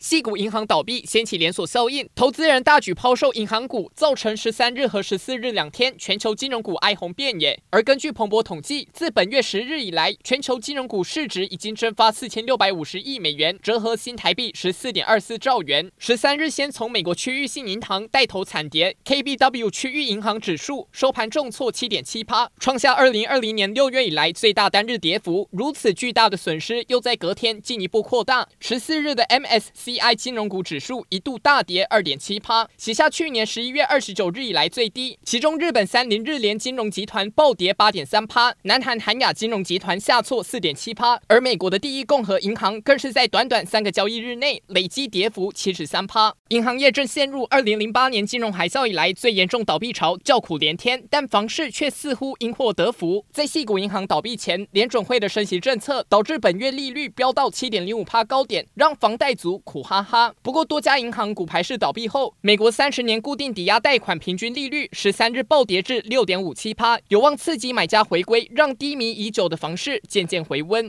矽谷银行倒闭掀起连锁效应，投资人大举抛售银行股，造成十三日和十四日两天全球金融股哀鸿遍野。而根据彭博统计，自本月十日以来，全球金融股市值已经蒸发四千六百五十亿美元，折合新台币十四点二四兆元。十三日，先从美国区域性银行带头惨跌，KBW 区域银行指数收盘重挫七点七八，创下二零二零年六月以来最大单日跌幅。如此巨大的损失，又在隔天进一步扩大。十四日的 MSC。CI 金融股指数一度大跌二点七趴，写下去年十一月二十九日以来最低。其中，日本三菱日联金融集团暴跌八点三趴，南韩韩亚金融集团下挫四点七趴，而美国的第一共和银行更是在短短三个交易日内累计跌幅七十三趴。银行业正陷入二零零八年金融海啸以来最严重倒闭潮，叫苦连天，但房市却似乎因祸得福。在细谷银行倒闭前，联准会的升息政策导致本月利率飙到七点零五趴高点，让房贷族苦。苦哈哈。不过，多家银行股牌式倒闭后，美国三十年固定抵押贷款平均利率十三日暴跌至六点五七趴，有望刺激买家回归，让低迷已久的房市渐渐回温。